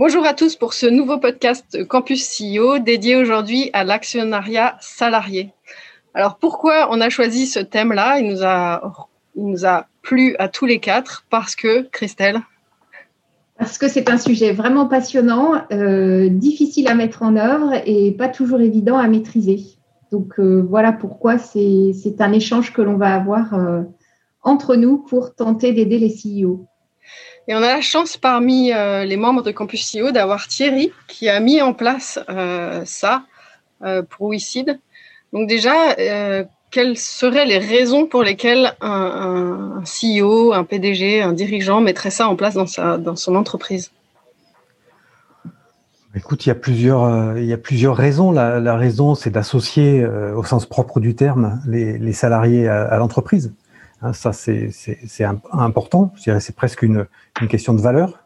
Bonjour à tous pour ce nouveau podcast Campus CEO dédié aujourd'hui à l'actionnariat salarié. Alors pourquoi on a choisi ce thème-là? Il, nous a, plu à tous les quatre parce que, Christelle? Parce que c'est un sujet vraiment passionnant, euh, difficile à mettre en œuvre et pas toujours évident à maîtriser. Donc euh, voilà pourquoi c'est un échange que l'on va avoir euh, entre nous pour tenter d'aider les CEO. Et on a la chance parmi euh, les membres de Campus CEO d'avoir Thierry qui a mis en place euh, ça euh, pour WeSeed. Donc déjà, quelles seraient les raisons pour lesquelles un, CEO, un PDG, un dirigeant mettrait ça en place dans, sa, dans son entreprise? Écoute, il y a plusieurs, raisons. La, raison, c'est d'associer, au sens propre du terme, les, salariés à l'entreprise. Hein, ça, c'est important. C'est presque une, question de valeur.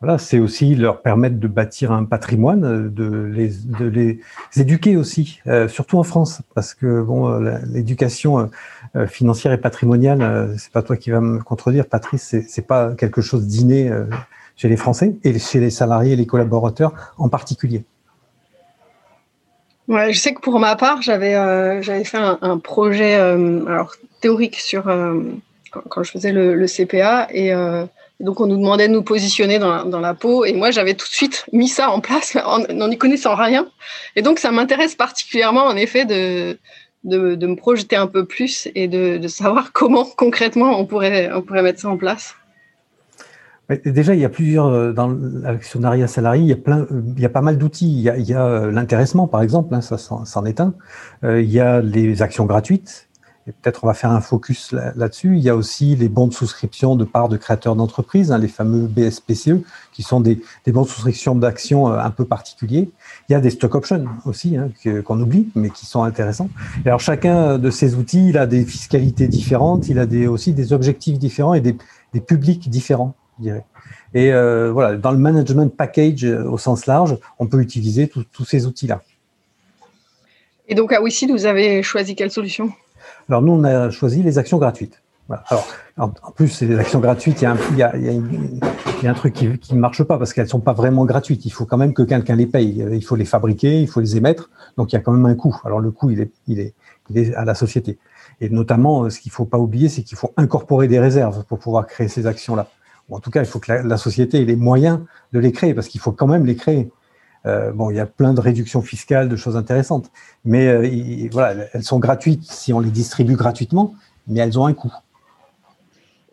Voilà, c'est aussi leur permettre de bâtir un patrimoine, de les, de les éduquer aussi, euh, surtout en France, parce que bon, l'éducation euh, financière et patrimoniale, euh, c'est pas toi qui vas me contredire, Patrice, c'est pas quelque chose d'inné chez les Français et chez les salariés et les collaborateurs en particulier. Ouais, je sais que pour ma part, j'avais fait un, un projet alors théorique sur euh, quand, je faisais le, CPA euh, et donc on nous demandait de nous positionner dans la, dans la peau et moi j'avais tout de suite mis ça en place en n'y connaissant rien et donc ça m'intéresse particulièrement en effet de, de, me projeter un peu plus et de, de, savoir comment concrètement on pourrait, on pourrait mettre ça en place. Déjà, il y a plusieurs, euh, dans l'actionnariat salarié, il y a, plein, il y a pas mal d'outils. Il y a, l'intéressement, par exemple, hein, ça c'en est un. il y a les actions gratuites, et peut-être on va faire un focus là-dessus. Il y a aussi les bons de souscription de part de créateurs d'entreprises, hein, les fameux BSPCE, qui sont des, des bons de souscription d'actions euh, un peu particuliers. Il y a des stock options aussi, hein, qu'on oublie, mais qui sont intéressants. Et alors chacun de ces outils, il a des fiscalités différentes, il a aussi des objectifs différents et des, publics différents, je dirais. Et euh, voilà, dans le management package euh, au sens large, on peut utiliser tous ces outils-là. Et donc à WeSeed, vous avez choisi quelle solution? Alors nous, on a choisi les actions gratuites. Alors, en plus, c'est des actions gratuites. Il y a un, truc qui ne marche pas parce qu'elles sont pas vraiment gratuites. Il faut quand même que quelqu'un les paye. Il faut les fabriquer, il faut les émettre. Donc, il y a quand même un coût. Alors, le coût, il est, à la société. Et notamment, ce qu'il faut pas oublier, c'est qu'il faut incorporer des réserves pour pouvoir créer ces actions-là. En tout cas, il faut que la société ait les moyens de les créer parce qu'il faut quand même les créer. Euh, bon, il y a plein de réductions fiscales, de choses intéressantes, mais euh, voilà, elles sont gratuites si on les distribue gratuitement, mais elles ont un coût.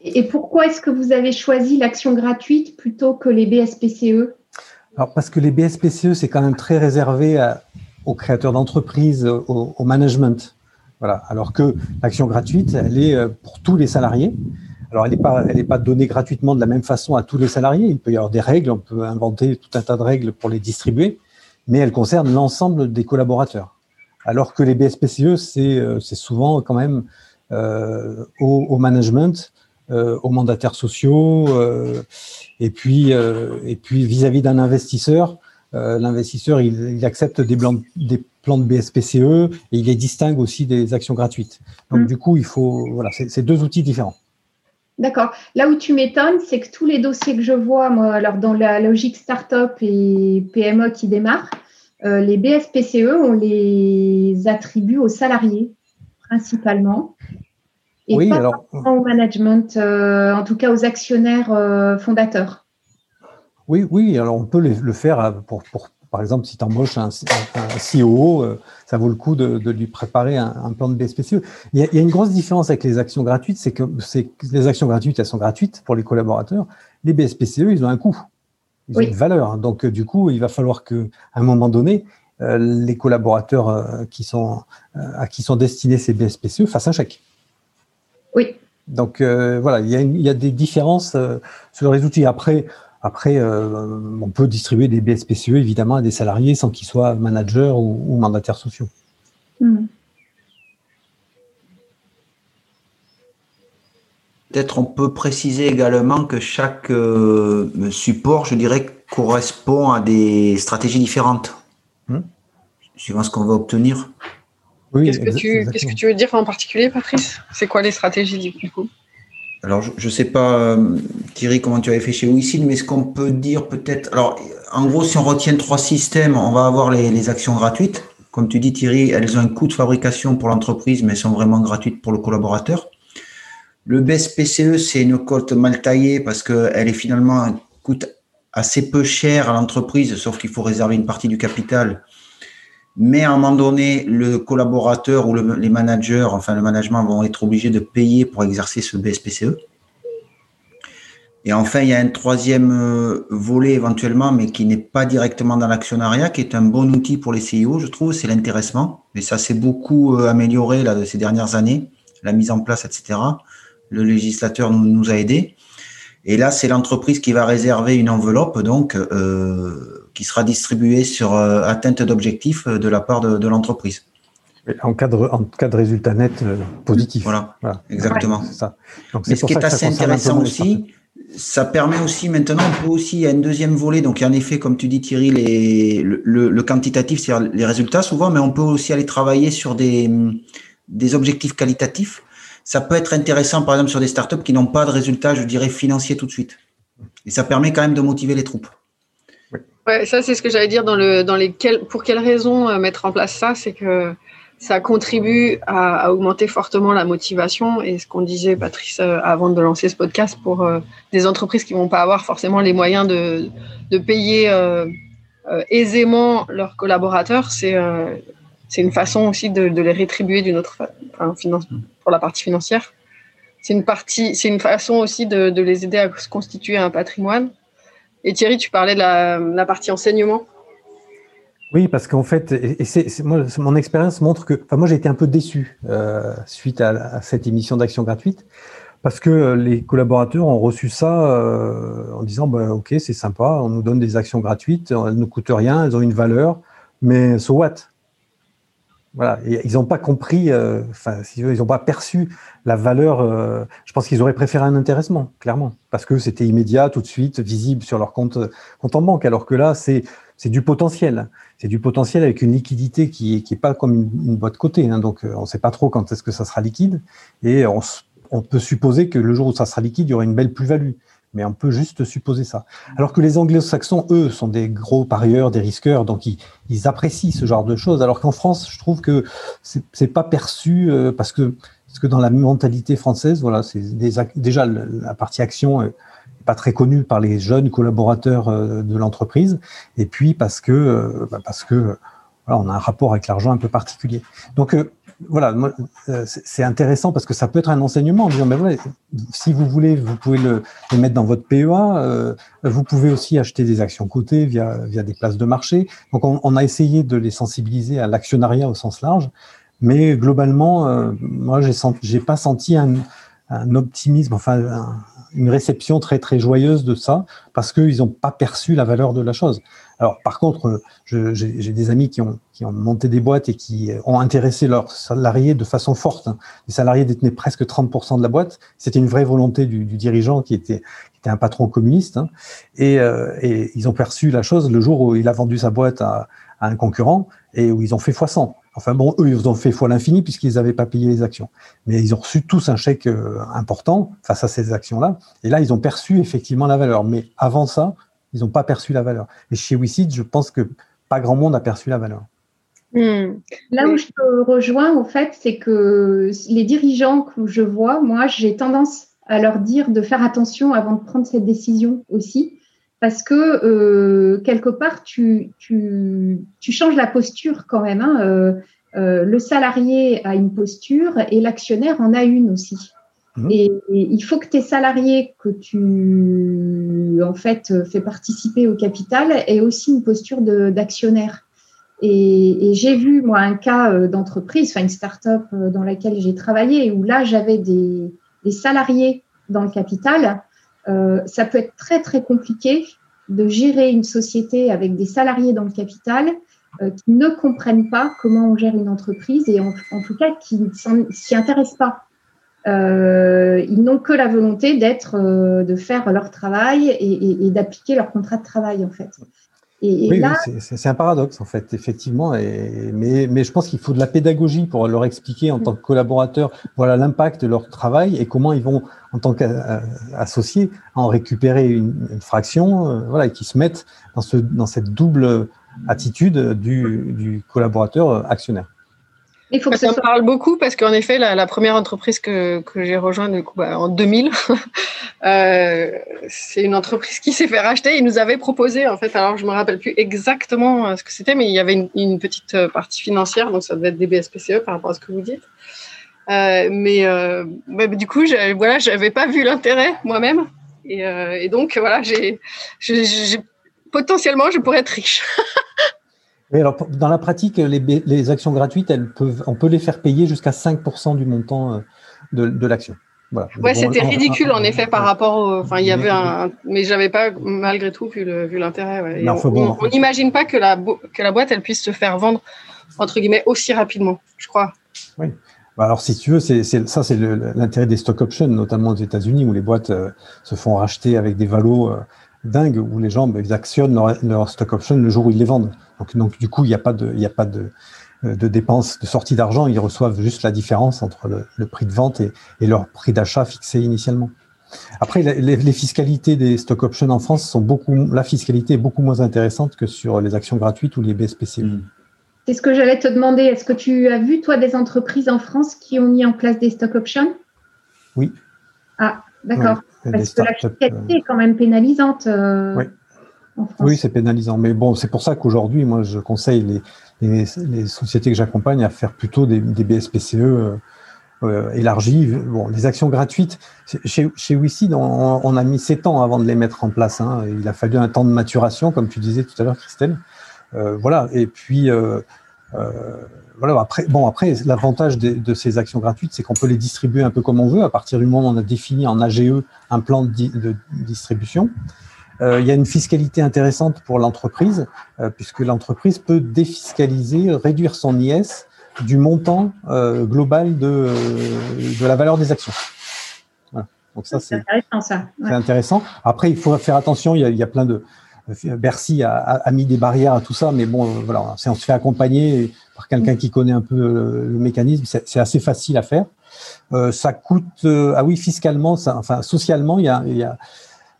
Et pourquoi est-ce que vous avez choisi l'action gratuite plutôt que les BSPCE Alors parce que les BSPCE c'est quand même très réservé aux créateurs d'entreprises, au, au, management. Voilà. Alors que l'action gratuite, elle est euh, pour tous les salariés. Alors, elle n'est pas, elle n'est pas donnée gratuitement de la même façon à tous les salariés. Il peut y avoir des règles, on peut inventer tout un tas de règles pour les distribuer, mais elle concerne l'ensemble des collaborateurs. Alors que les BSPCE, c'est, euh, c'est souvent quand même euh, au, au, management, euh, aux mandataires sociaux, euh, et puis et puis vis-à-vis d'un investisseur, l'investisseur il, il, accepte des, blancs, des plans de BSPCE et il les distingue aussi des actions gratuites. Donc mmh. du coup, il faut voilà, c'est deux outils différents. D'accord. Là où tu m'étonnes, c'est que tous les dossiers que je vois, moi, alors dans la logique start-up et PME qui démarre, euh, les BSPCE, on les attribue aux salariés principalement. Et oui, pas alors... au management, euh, en tout cas aux actionnaires euh, fondateurs. Oui, oui, alors on peut le faire pour, pour par exemple, si tu embauches un, un, CEO, euh, ça vaut le coup de, de lui préparer un, un, plan de BSPCE. Il y, a, il y, a, une grosse différence avec les actions gratuites, c'est que les actions gratuites, elles sont gratuites pour les collaborateurs. Les BSPCE, ils ont un coût, ils oui. ont une valeur. Donc, euh, du coup, il va falloir que, à un moment donné, euh, les collaborateurs qui sont, à qui sont destinés ces BSPCE fassent un chèque. Oui. Donc, voilà, il y, a il y a des différences sur les outils. Après, Après, on peut distribuer des BSPCE évidemment à des salariés sans qu'ils soient managers ou, mandataires sociaux. Hmm. Peut-être on peut préciser également que chaque euh, support, je dirais, correspond à des stratégies différentes, hmm. suivant ce qu'on va obtenir. qu'est-ce que tu veux dire en particulier, Patrice? C'est quoi les stratégies du coup? Alors, je ne sais pas, euh, Thierry, comment tu avais fait chez WeSeed, mais ce qu'on peut dire peut-être. Alors, en gros, si on retient trois systèmes, on va avoir les, les actions gratuites. Comme tu dis, Thierry, elles ont un coût de fabrication pour l'entreprise, mais elles sont vraiment gratuites pour le collaborateur. Le BSPCE, c'est une cote mal taillée parce qu'elle est finalement coûte assez peu cher à l'entreprise, sauf qu'il faut réserver une partie du capital. Mais à un moment donné, le collaborateur ou les managers, enfin le management, vont être obligés de payer pour exercer ce BSPCE. Et enfin, il y a un troisième euh, volet éventuellement, mais qui n'est pas directement dans l'actionnariat, qui est un bon outil pour les CIO, je trouve, c'est l'intéressement. Et ça s'est beaucoup euh, amélioré là, de ces dernières années, la mise en place, etc le législateur nous, a aidés. Et là, c'est l'entreprise qui va réserver une enveloppe, donc, euh, qui sera distribuée sur euh, atteinte d'objectifs euh, de la part de, l'entreprise. En cas, de, en cas de résultat net positif. Voilà, exactement. ça. Mais ce qui est assez intéressant aussi, ça permet aussi maintenant, on peut aussi, il y a un deuxième volet, donc en effet, comme tu dis Thierry, les, le, le quantitatif, c'est les résultats souvent, mais on peut aussi aller travailler sur des, des objectifs qualitatifs ça peut être intéressant, par exemple, sur des startups qui n'ont pas de résultats, je dirais, financiers tout de suite. Et ça permet quand même de motiver les troupes. Ouais, ça, c'est ce que j'allais dire dans, le, dans les pour quelles raisons euh, mettre en place ça, c'est que ça contribue à, augmenter fortement la motivation et ce qu'on disait, Patrice, euh, avant de lancer ce podcast, pour euh, des entreprises qui vont pas avoir forcément les moyens de, de payer aisément leurs collaborateurs, c'est une façon aussi de, les rétribuer d'une autre enfin, pour la partie financière. C'est une partie, c'est une façon aussi de, les aider à se constituer un patrimoine. Et Thierry, tu parlais de la, partie enseignement. Oui, parce qu'en fait, et moi, mon expérience montre que, enfin, moi, j'ai été un peu déçu euh, suite à, cette émission d'action gratuite, parce que les collaborateurs ont reçu ça euh, en disant, bah, ok, c'est sympa, on nous donne des actions gratuites, elles ne coûtent rien, elles ont une valeur, mais so what? Voilà, ils n'ont pas compris, euh, enfin, ils n'ont pas perçu la valeur. Euh, je pense qu'ils auraient préféré un intéressement, clairement, parce que c'était immédiat, tout de suite, visible sur leur compte, compte en banque. Alors que là, c'est du potentiel. C'est du potentiel avec une liquidité qui est, qui pas comme une, boîte cotée. Hein, donc, euh, on ne sait pas trop quand est-ce que ça sera liquide, et on, on peut supposer que le jour où ça sera liquide, il y aura une belle plus-value mais on peut juste supposer ça. Alors que les anglo-saxons, eux, sont des gros parieurs, des risqueurs, donc ils, apprécient ce genre de choses. Alors qu'en France, je trouve que c'est pas perçu euh, parce que parce que dans la mentalité française, voilà, c'est déjà la partie action n'est pas très connue par les jeunes collaborateurs euh, de l'entreprise, et puis parce que euh, bah, parce que on a un rapport avec l'argent un peu particulier. Donc voilà, euh, c'est intéressant parce que ça peut être un enseignement en disant, mais voilà, si vous voulez, vous pouvez le, mettre dans votre PEA. Euh, vous pouvez aussi acheter des actions cotées via, via des places de marché. Donc, on, a essayé de les sensibiliser à l'actionnariat au sens large, mais globalement, euh, moi, j'ai j'ai pas senti un, un optimisme, enfin, une réception très très joyeuse de ça, parce qu'ils n'ont pas perçu la valeur de la chose. Alors, par contre, j'ai des amis qui ont, qui ont monté des boîtes et qui ont intéressé leurs salariés de façon forte. Les salariés détenaient presque 30% de la boîte. C'était une vraie volonté du, du, dirigeant qui était, qui était un patron communiste. Hein. Et, euh, et, ils ont perçu la chose le jour où il a vendu sa boîte à, à un concurrent et où ils ont fait fois 100. Enfin bon, eux, ils ont fait fois l'infini puisqu'ils n'avaient pas payé les actions. Mais ils ont reçu tous un chèque euh, important face à ces actions-là. Et là, ils ont perçu effectivement la valeur. Mais avant ça, ils n'ont pas perçu la valeur. Et chez WeSeed, je pense que pas grand monde a perçu la valeur. Hmm. Là où je te rejoins, en fait, c'est que les dirigeants que je vois, moi, j'ai tendance à leur dire de faire attention avant de prendre cette décision aussi, parce que euh, quelque part, tu, tu, tu, changes la posture quand même. Hein. Euh, euh, le salarié a une posture et l'actionnaire en a une aussi. Mmh. Et, il faut que tes salariés que tu en fait fais participer au capital aient aussi une posture d'actionnaire. Et, et j'ai vu moi un cas euh, d'entreprise, enfin une start-up euh, dans laquelle j'ai travaillé où là j'avais des, des, salariés dans le capital ça peut être très très compliqué de gérer une société avec des salariés dans le capital qui ne comprennent pas comment on gère une entreprise et en, tout cas qui ne s'y intéressent pas. ils n'ont que la volonté d'être, de faire leur travail et d'appliquer leur contrat de travail en fait oui, c'est un paradoxe en fait, effectivement. Et, mais, mais je pense qu'il faut de la pédagogie pour leur expliquer en tant que collaborateurs, voilà l'impact de leur travail et comment ils vont, en tant qu'associés, en récupérer une, fraction, euh, voilà, et qui se mettent dans, ce, dans cette double attitude du, du collaborateur actionnaire. Il faut que ça, me parle beaucoup parce qu'en effet, la, première entreprise que, que j'ai rejointe du coup, bah, en 2000, euh, c'est une entreprise qui s'est fait racheter. Ils nous avaient proposé, en fait, alors je me rappelle plus exactement euh, ce que c'était, mais il y avait une, petite euh, partie financière, donc ça devait être des BSPCE par rapport à ce que vous dites. Euh, mais bah, du coup, voilà, j'avais pas vu l'intérêt moi-même, et, et, donc voilà, j'ai potentiellement je pourrais être riche. Oui, alors dans la pratique, les, les, actions gratuites, elles peuvent, on peut les faire payer jusqu'à 5% du montant euh, de, de l'action. Voilà. Ouais, c'était ridicule en effet par rapport au. Enfin, il y avait un. Mais j'avais pas malgré tout vu l'intérêt. Ouais. on n'imagine pas que la, que la boîte elle puisse se faire vendre entre guillemets aussi rapidement, je crois. Oui. Bah, alors, si tu veux, c'est, ça, c'est l'intérêt des stock options, notamment aux États-Unis, où les boîtes euh, se font racheter avec des valos euh, dingues, où les gens bah, ils actionnent leur, leur stock option le jour où ils les vendent. Donc, du coup, il n'y a pas de, il a pas de, de dépenses, de sortie d'argent. Ils reçoivent juste la différence entre le, prix de vente et, leur prix d'achat fixé initialement. Après, les, fiscalités des stock options en France sont beaucoup, la fiscalité est beaucoup moins intéressante que sur les actions gratuites ou les BSPC. Mm. C'est ce que j'allais te demander. Est-ce que tu as vu, toi, des entreprises en France qui ont mis en place des stock options? Oui. Ah, d'accord. Parce que la fiscalité est quand même pénalisante. Euh, oui. Oui, c'est pénalisant. Mais bon, c'est pour ça qu'aujourd'hui, moi, je conseille les, sociétés que j'accompagne à faire plutôt des, BSPCE euh, euh, élargis. Bon, les actions gratuites, chez, chez WICID, on, a mis sept ans avant de les mettre en place. Hein. Il a fallu un temps de maturation, comme tu disais tout à l'heure, Christelle. Euh, voilà. Et puis, euh, euh voilà. Après, bon, après, l'avantage de, ces actions gratuites, c'est qu'on peut les distribuer un peu comme on veut à partir du moment où on a défini en AGE un plan de distribution. Euh, il y a une fiscalité intéressante pour l'entreprise, euh, puisque l'entreprise peut défiscaliser, réduire son IS du montant euh, global de, de la valeur des actions. Voilà. Donc ça, c'est intéressant. Ça. C'est intéressant. Après, il faut faire attention. Il y a, il y a plein de Bercy a, a, mis des barrières à tout ça, mais bon, voilà, on se fait accompagner par quelqu'un qui connaît un peu le, mécanisme. C'est assez facile à faire. Euh, ça coûte, ah oui, fiscalement, ça, enfin socialement, il y a, il y a euh,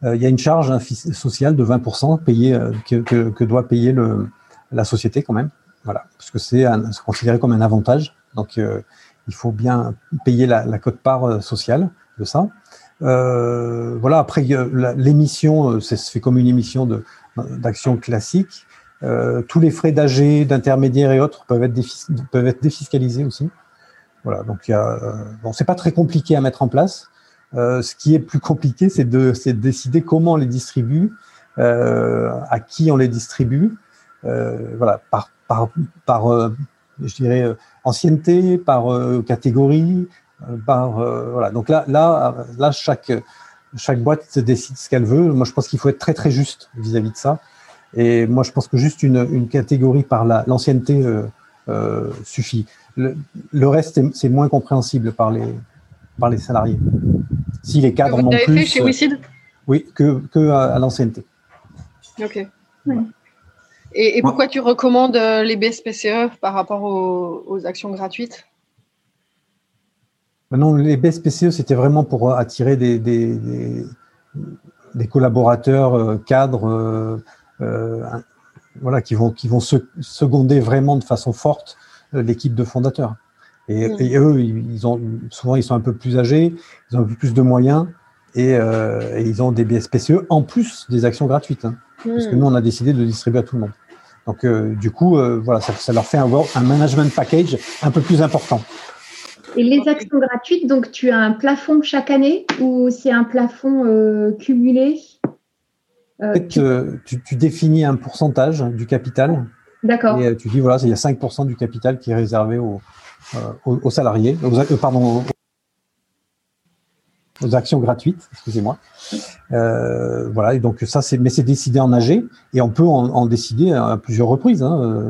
il y a une charge sociale de 20% payée, euh, que, que, que, doit payer le, la société quand même. Voilà, parce que c'est considéré comme un avantage. Donc, euh, il faut bien payer la, la cote-part sociale de ça. Euh, voilà, après, l'émission, ça se fait comme une émission d'action classique. Euh, tous les frais d'AG, d'intermédiaires et autres peuvent être, peuvent être défiscalisés aussi. Voilà, donc il y a, bon, c'est pas très compliqué à mettre en place. Euh, ce qui est plus compliqué, c'est de, de, décider comment on les distribue, euh, à qui on les distribue, euh, voilà, par, par, par je dirais, ancienneté, par catégorie, par voilà. Donc là, là, là, chaque chaque boîte décide ce qu'elle veut. Moi, je pense qu'il faut être très très juste vis-à-vis de ça. Et moi, je pense que juste une, catégorie par l'ancienneté suffit. Le, le reste, c'est moins compréhensible par les par les salariés. Si les cadres n'ont plus. Fait chez WICID Oui, que, que à, l'ancienneté. Ok. Et, pourquoi tu recommandes euh, les BSPCE par rapport aux, actions gratuites? Non, les BSPCE, c'était vraiment pour attirer des, des, des, collaborateurs euh, cadres euh, voilà, qui vont, qui vont seconder vraiment de façon forte l'équipe de fondateurs. Mm. Et, eux, ils ont souvent ils sont un peu plus âgés, ils ont un peu plus de moyens et, euh, ils ont des BSPCE en plus des actions gratuites. Hein, Parce que mm. nous, on a décidé de distribuer à tout le monde. Donc, euh, du coup, euh, voilà, ça, ça, leur fait avoir un management package un peu plus important. Et les actions gratuites, donc tu as un plafond chaque année ou c'est un plafond cumulé? En fait, tu, tu, définis un pourcentage du capital. D'accord. Et tu dis, voilà, il y a 5% du capital qui est réservé aux, euh, aux, salariés, aux, euh, pardon, aux actions gratuites, excusez-moi. Euh, voilà, et donc ça, c'est, mais c'est décidé en AG, et on peut en, décider à plusieurs reprises, hein,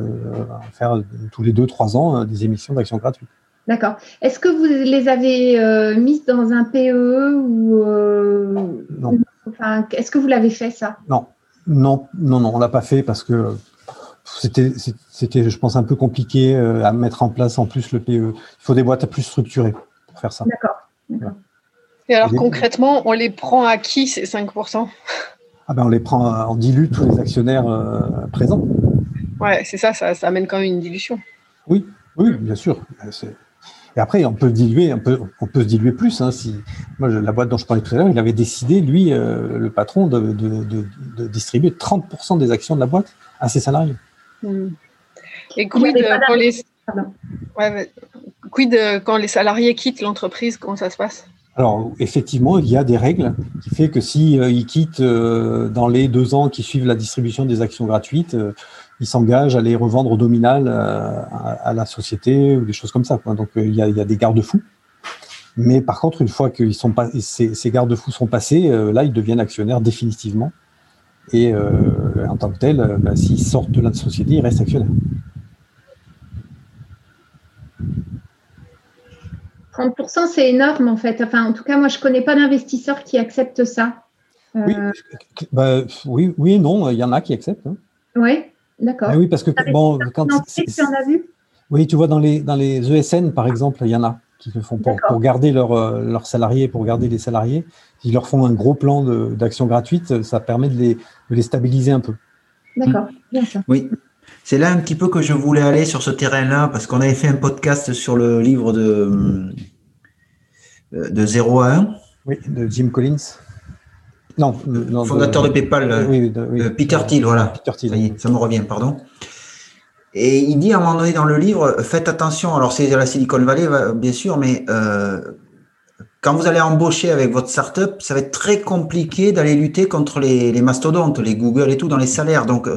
faire tous les deux, trois ans des émissions d'actions gratuites. D'accord. Est-ce que vous les avez mises dans un PE ou non. Enfin, est-ce que vous l'avez fait ça? Non, non, non, non, on l'a pas fait parce que c'était, c'était, je pense, un peu compliqué à mettre en place en plus le PE. Il faut des boîtes plus structurées pour faire ça. D'accord. Et alors concrètement, on les prend à qui ces 5% ah ben on les prend, en dilue tous les actionnaires euh, présents. Ouais, c'est ça, ça, amène quand même une dilution. Oui, oui, bien sûr. Et après, on peut diluer, on peut, on peut se diluer plus. Hein, si moi, la boîte dont je parlais tout à l'heure, il avait décidé, lui, euh, le patron, de, de, distribuer 30% des actions de la boîte à ses salariés. Et quid quand les... Ouais, quid quand les salariés quittent l'entreprise Comment ça se passe? Alors, effectivement, il y a des règles qui fait que si euh, quittent euh, dans les deux ans qui suivent la distribution des actions gratuites, euh, il s'engage à les revendre au nominal à, la société ou des choses comme ça. Donc, il y a, des garde-fous. Mais par contre, une fois que sont pas, ces, garde-fous sont passés, là, ils deviennent actionnaires définitivement. Et en tant que tel, bah, s'ils sortent de la société, ils restent actionnaires. 30%, c'est énorme en fait. Enfin, en tout cas, moi, je ne connais pas d'investisseurs qui acceptent ça. Euh, bah, oui, oui, non, il y en a qui acceptent. Hein. Oui, d'accord. oui, parce que bon, quand en as vu Oui, tu vois, dans les, dans les ESN, par exemple, il y en a qui le font pour, pour garder euh, leurs salariés, pour garder les salariés. Ils leur font un gros plan d'action gratuite, ça permet de les, de les stabiliser un peu. D'accord, bien sûr. Oui. C'est là un petit peu que je voulais aller sur ce terrain-là, parce qu'on avait fait un podcast sur le livre de, euh, de 0 à 1. Oui, de Jim Collins. Non, non fondateur de, PayPal, oui, euh, Peter Thiel, voilà. Peter Thiel. Ça, me revient, pardon. Et il dit à un moment donné dans le livre, faites attention, alors c'est la Silicon Valley, bien sûr, mais euh, quand vous allez embaucher avec votre startup, ça va être très compliqué d'aller lutter contre les, mastodontes, les Google et tout dans les salaires. Donc,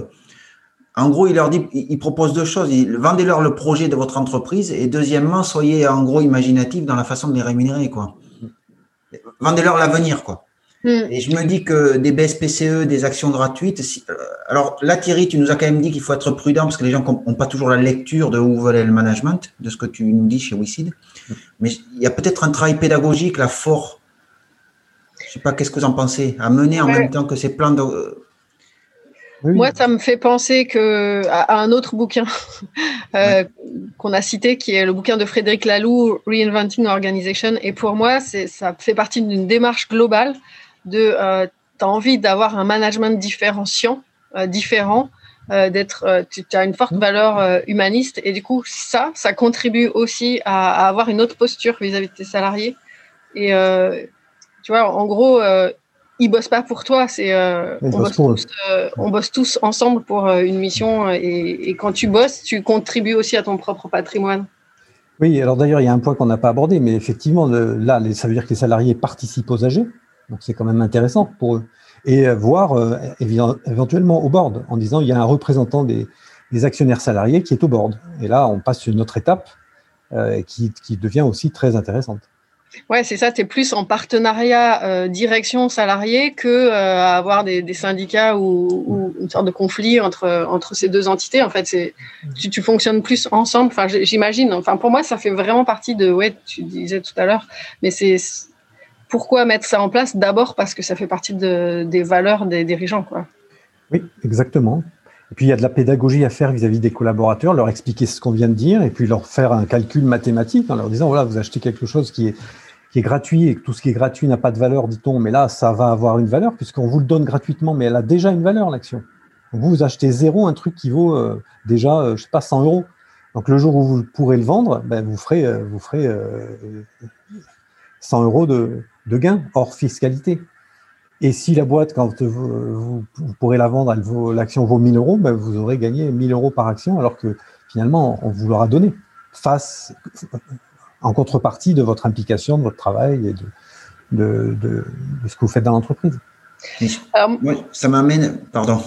en gros, il leur dit, il propose deux choses. Vendez-leur le projet de votre entreprise et deuxièmement, soyez en gros imaginatif dans la façon de les rémunérer, quoi. Vendez-leur l'avenir, quoi. Hmm. Et je me dis que des BSPCE, des actions gratuites. Euh, alors là, Thierry, tu nous as quand même dit qu'il faut être prudent parce que les gens n'ont pas toujours la lecture de où veut aller le management, de ce que tu nous dis chez WICID. Mais il y a peut-être un travail pédagogique là fort. Je sais pas, qu'est-ce que vous en pensez? À mener en même temps que ces plans de moi, ça me fait penser que, à, un autre bouquin euh, qu'on a cité, qui est le bouquin de Frédéric Laloux, Reinventing Organization. Et pour moi, ça fait partie d'une démarche globale de, euh, tu as envie d'avoir un management différenciant, euh, différent, euh, d'être, tu as une forte valeur humaniste. Et du coup, ça, ça contribue aussi à, à avoir une autre posture vis-à-vis -vis de tes salariés. Et tu vois, en gros, ils bossent pas pour toi. C'est euh, on, bosse tous, euh, on, bosse tous, ensemble pour euh, une mission. Et, quand tu bosses, tu contribues aussi à ton propre patrimoine. Oui, alors d'ailleurs, il y a un point qu'on n'a pas abordé, mais effectivement, là, ça veut dire que les salariés participent aux AG, donc c'est quand même intéressant pour eux. Et voir éventuellement au board, en disant il y a un représentant des, actionnaires salariés qui est au board. Et là, on passe une autre étape qui, qui devient aussi très intéressante. Ouais, c'est ça. Tu es plus en partenariat euh, direction salarié que euh, avoir des, syndicats ou, une sorte de conflit entre entre ces deux entités. En fait, tu, tu, fonctionnes plus ensemble. Enfin, j'imagine. Enfin, pour moi, ça fait vraiment partie de. Ouais, tu disais tout à l'heure, mais c'est pourquoi mettre ça en place D'abord parce que ça fait partie de, des valeurs des dirigeants, quoi. Oui, exactement. Et puis il y a de la pédagogie à faire vis-à-vis des collaborateurs, leur expliquer ce qu'on vient de dire, et puis leur faire un calcul mathématique en leur disant voilà, vous achetez quelque chose qui est gratuit et que tout ce qui est gratuit n'a pas de valeur, dit-on, mais là, ça va avoir une valeur puisqu'on vous le donne gratuitement, mais elle a déjà une valeur, l'action. Vous, vous achetez zéro un truc qui vaut euh, déjà, euh, je sais pas, 100 euros. Donc le jour où vous pourrez le vendre, ben, vous ferez, euh, vous ferez 100 euros de, de gain hors fiscalité. Et si la boîte, quand vous, vous, pourrez la vendre, elle vaut, l'action vaut 1000 euros, ben vous aurez gagné 1000 euros par action, alors que finalement, on vous l'aura donné face, en contrepartie de votre implication, de votre travail et de, de, ce que vous faites dans l'entreprise. ça m'amène, pardon.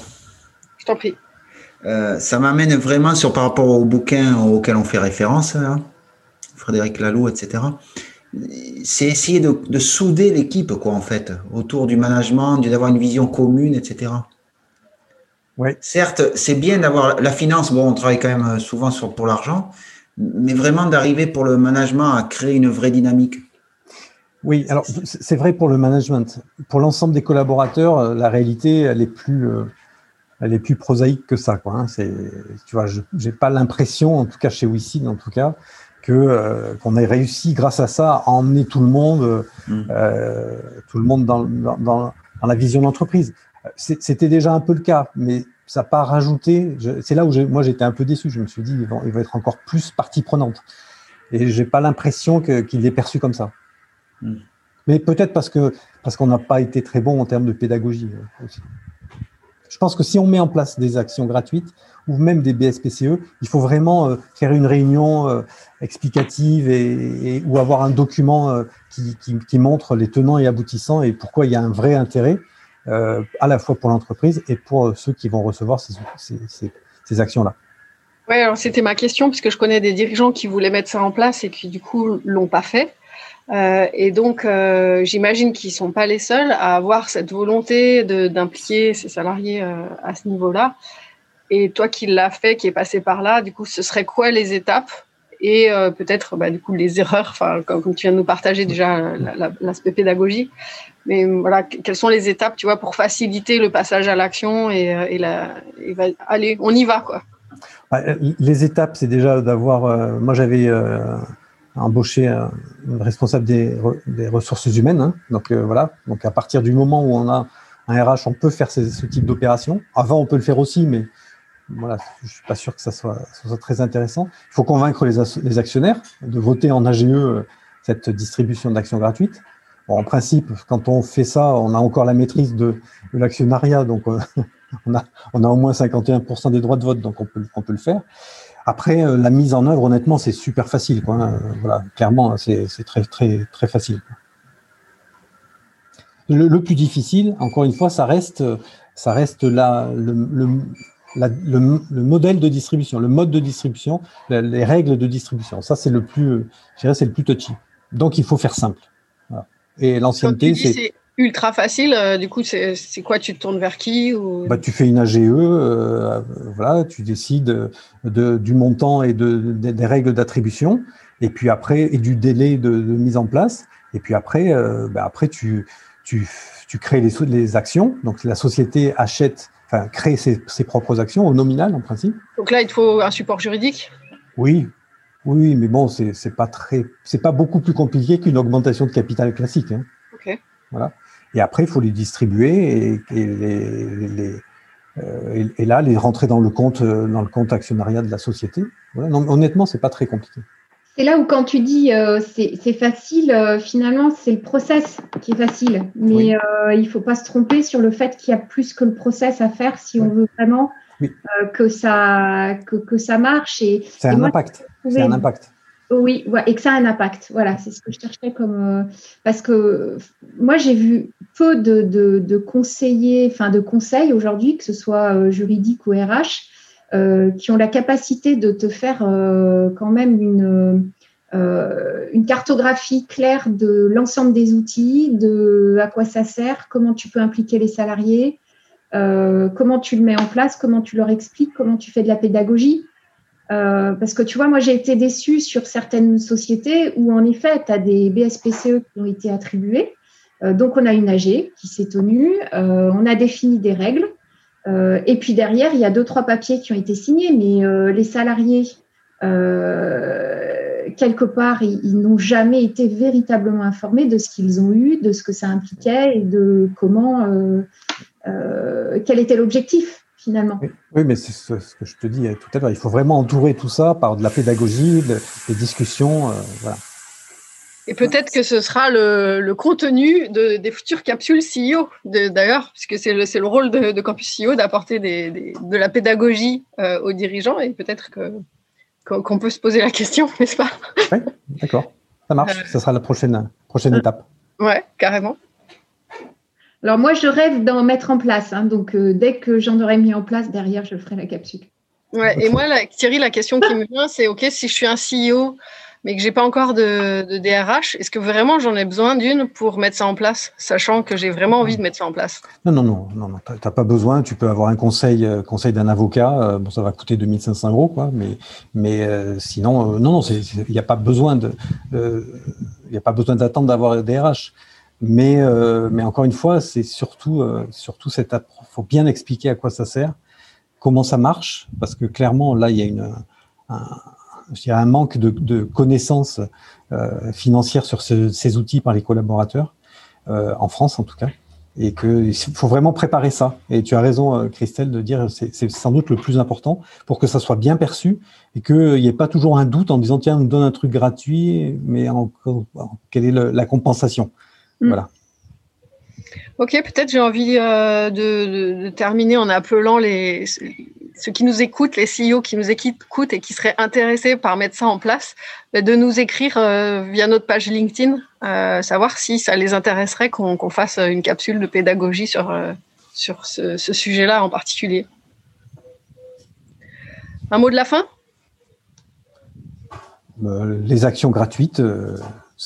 Je t'en prie. Euh, ça m'amène vraiment sur par rapport au bouquin auquel on fait référence, Frédéric Laloux, etc. c'est essayer de, souder l'équipe, quoi, en fait, autour du management, d'avoir une vision commune, etc. Certes, c'est bien d'avoir la finance. Bon, on travaille quand même souvent sur, pour l'argent, mais vraiment d'arriver pour le management à créer une vraie dynamique. Oui, alors c'est vrai pour le management. Pour l'ensemble des collaborateurs, euh, la réalité, elle est plus, euh, elle est plus prosaïque que ça. Quoi, hein. C'est, tu vois, je n'ai pas l'impression, en tout cas chez WeSeed, en tout cas, que euh, qu'on ait réussi grâce à ça à emmener tout le monde, mm. tout le monde dans, dans, dans la vision d'entreprise. C'était déjà un peu le cas, mais ça n'a pas rajouté. C'est là où moi j'étais un peu déçu. Je me suis dit, il va, être encore plus partie prenante. Et j'ai pas l'impression qu'il l'ait perçu comme ça. Hmm. Mais peut-être parce que parce qu'on n'a pas été très bon en termes de pédagogie euh, aussi. Je pense que si on met en place des actions gratuites ou même des BSPCE, il faut vraiment euh, faire une réunion euh, explicative et, ou avoir un document qui, qui, montre les tenants et aboutissants et pourquoi il y a un vrai intérêt à la fois pour l'entreprise et pour ceux qui vont recevoir ces, ces, ces actions-là. Oui, alors c'était ma question, puisque je connais des dirigeants qui voulaient mettre ça en place et qui du coup l'ont pas fait. Euh, et donc, euh, j'imagine qu'ils sont pas les seuls à avoir cette volonté d'impliquer ses salariés euh, à ce niveau-là. Et toi qui l'as fait, qui est passé par là, du coup, ce serait quoi les étapes et peut-être bah, du coup les erreurs, comme, comme, tu viens de nous partager déjà l'aspect pédagogie, mais voilà quelles sont les étapes, tu vois, pour faciliter le passage à l'action et, la, allez, on y va. Bah, les étapes, c'est déjà d'avoir. moi, j'avais embaucher un, responsable des, ressources humaines. Hein. Donc euh, voilà. Donc à partir du moment où on a un RH, on peut faire ce, type d'opération. Avant, on peut le faire aussi, mais voilà, je suis pas sûr que ça soit, très intéressant. Il faut convaincre les, actionnaires de voter en AGE euh, cette distribution d'actions gratuites. En principe, quand on fait ça, on a encore la maîtrise de, de l'actionnariat, donc euh, on, a, on a au moins 51% des droits de vote, donc on peut, on peut le faire. Après, euh, la mise en œuvre, honnêtement, c'est super facile. Quoi. Hein. Voilà, clairement, c'est très, très, très facile. Le, plus difficile, encore une fois, ça reste, ça reste la, le, le, modèle de distribution, le mode de distribution, les règles de distribution. Ça, c'est le plus, je dirais, c'est le plus touchy. Donc, il faut faire simple. Et l'ancienneté, c'est ultra facile. Euh, du coup, c'est quoi Tu te tournes vers qui ou... bah, Tu fais une AGE, euh, voilà, tu décides de, du montant et de, des règles d'attribution, et puis après, et du délai de, mise en place. Et puis après, euh, bah, après tu, tu, tu crées les, les actions. Donc la société achète, enfin, crée ses, ses propres actions au nominal en principe. Donc là, il te faut un support juridique? Oui, oui, mais bon, c'est pas très, c'est pas beaucoup plus compliqué qu'une augmentation de capital classique. Hein. Ok. Voilà. Et après, il faut les distribuer et, et, les, euh, et, là, les rentrer dans le compte, euh, dans le compte actionnariat de la société. Voilà. Non, honnêtement, c'est pas très compliqué. C'est là où quand tu dis euh, c'est facile, euh, finalement, c'est le process qui est facile. Mais euh, il faut pas se tromper sur le fait qu'il y a plus que le process à faire si on veut vraiment oui. que, ça, que, que, ça marche. C'est un, impact. C'est un impact. Oui, et que ça a un impact. Voilà, c'est ce que je cherchais comme. Euh, parce que moi, j'ai vu peu de, conseillers, enfin de conseils aujourd'hui, que ce soit euh, juridique ou RH, euh, qui ont la capacité de te faire quand même une cartographie claire de l'ensemble des outils, de à quoi ça sert, comment tu peux impliquer les salariés, comment tu le mets en place, comment tu leur expliques, comment tu fais de la pédagogie. Euh, parce que tu vois, moi j'ai été déçue sur certaines sociétés où en effet, tu as des BSPCE qui ont été attribués. Euh, donc on a une AG qui s'est tenue, euh, on a défini des règles. Euh, et puis derrière, il y a deux, trois papiers qui ont été signés, mais euh, les salariés, quelque part, ils, ils n'ont jamais été véritablement informés de ce qu'ils ont eu, de ce que ça impliquait et de comment, quel était l'objectif finalement. Oui, mais c'est ce, que je te dis tout à l'heure. Il faut vraiment entourer tout ça par de la pédagogie, des discussions. Euh, voilà. Et peut-être que ce sera le, contenu de, des futures capsules CEO, d'ailleurs, puisque c'est le, le, rôle de, Campus CEO d'apporter des, de la pédagogie euh, aux dirigeants, et peut-être qu'on peut se poser la question, n'est-ce pas? Oui, d'accord. Ça marche. Ce euh, sera la prochaine, prochaine étape. Ouais, carrément. Alors moi, je rêve d'en mettre en place. Hein, donc euh, dès que j'en aurai mis en place, derrière, je ferai la capsule. Ouais, et moi, Thierry, la question qui me vient, c'est OK, si je suis un CEO mais que j'ai pas encore de, de DRH, est-ce que vraiment j'en ai besoin d'une pour mettre ça en place, sachant que j'ai vraiment envie de mettre ça en place? Non, non, non, non, non t'as pas besoin. Tu peux avoir un conseil, euh, conseil d'un avocat. Euh, bon, ça va coûter 2500 euros, quoi. Mais, mais euh, sinon, non, non, il n'y a pas besoin de, il n'y a pas besoin d'attendre d'avoir un DRH. Mais, mais encore une fois, c'est surtout, surtout cette, faut bien expliquer à quoi ça sert, comment ça marche, parce que clairement, là, il y a une, un, il y a un manque de, de connaissances euh, financières sur ce, ces outils par les collaborateurs, euh, en France en tout cas, et qu'il faut vraiment préparer ça. Et tu as raison, euh, Christelle, de dire c'est c'est sans doute le plus important pour que ça soit bien perçu et qu'il n'y ait pas toujours un doute en disant tiens, on me donne un truc gratuit, mais en, quelle est la compensation? Mmh. Voilà. Ok, peut-être j'ai envie euh, de, de, de, terminer en appelant les, ceux qui nous écoutent, les CEO qui nous écoutent et qui seraient intéressés par mettre ça en place, de nous écrire euh, via notre page LinkedIn, euh, savoir si ça les intéresserait qu'on qu fasse une capsule de pédagogie sur, sur ce, ce sujet-là en particulier. Un mot de la fin? Les actions gratuites,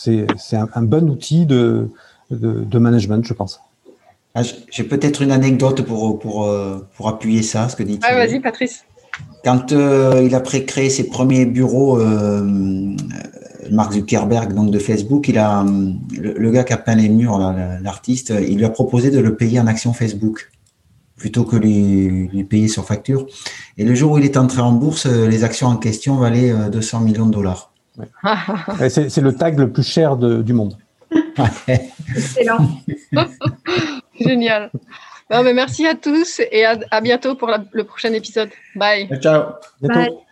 c'est un, un, bon outil de, de, de management, je pense. Ah, j'ai peut-être une anecdote pour, pour, euh, pour appuyer ça, ce que dit Ah, vas-y, Patrice. Quand euh, il a créé ses premiers bureaux, euh, Mark Zuckerberg, donc de Facebook, il a, le, le gars qui a peint les murs, l'artiste, il lui a proposé de le payer en action Facebook plutôt que les, les payer sur facture. Et le jour où il est entré en bourse, les actions en question valaient 200 millions de dollars. Ouais. C'est le tag le plus cher de, du monde. Excellent. Génial. Non, mais merci à tous et à, à bientôt pour la, le prochain épisode. Bye. Ciao. Bientôt. Bye.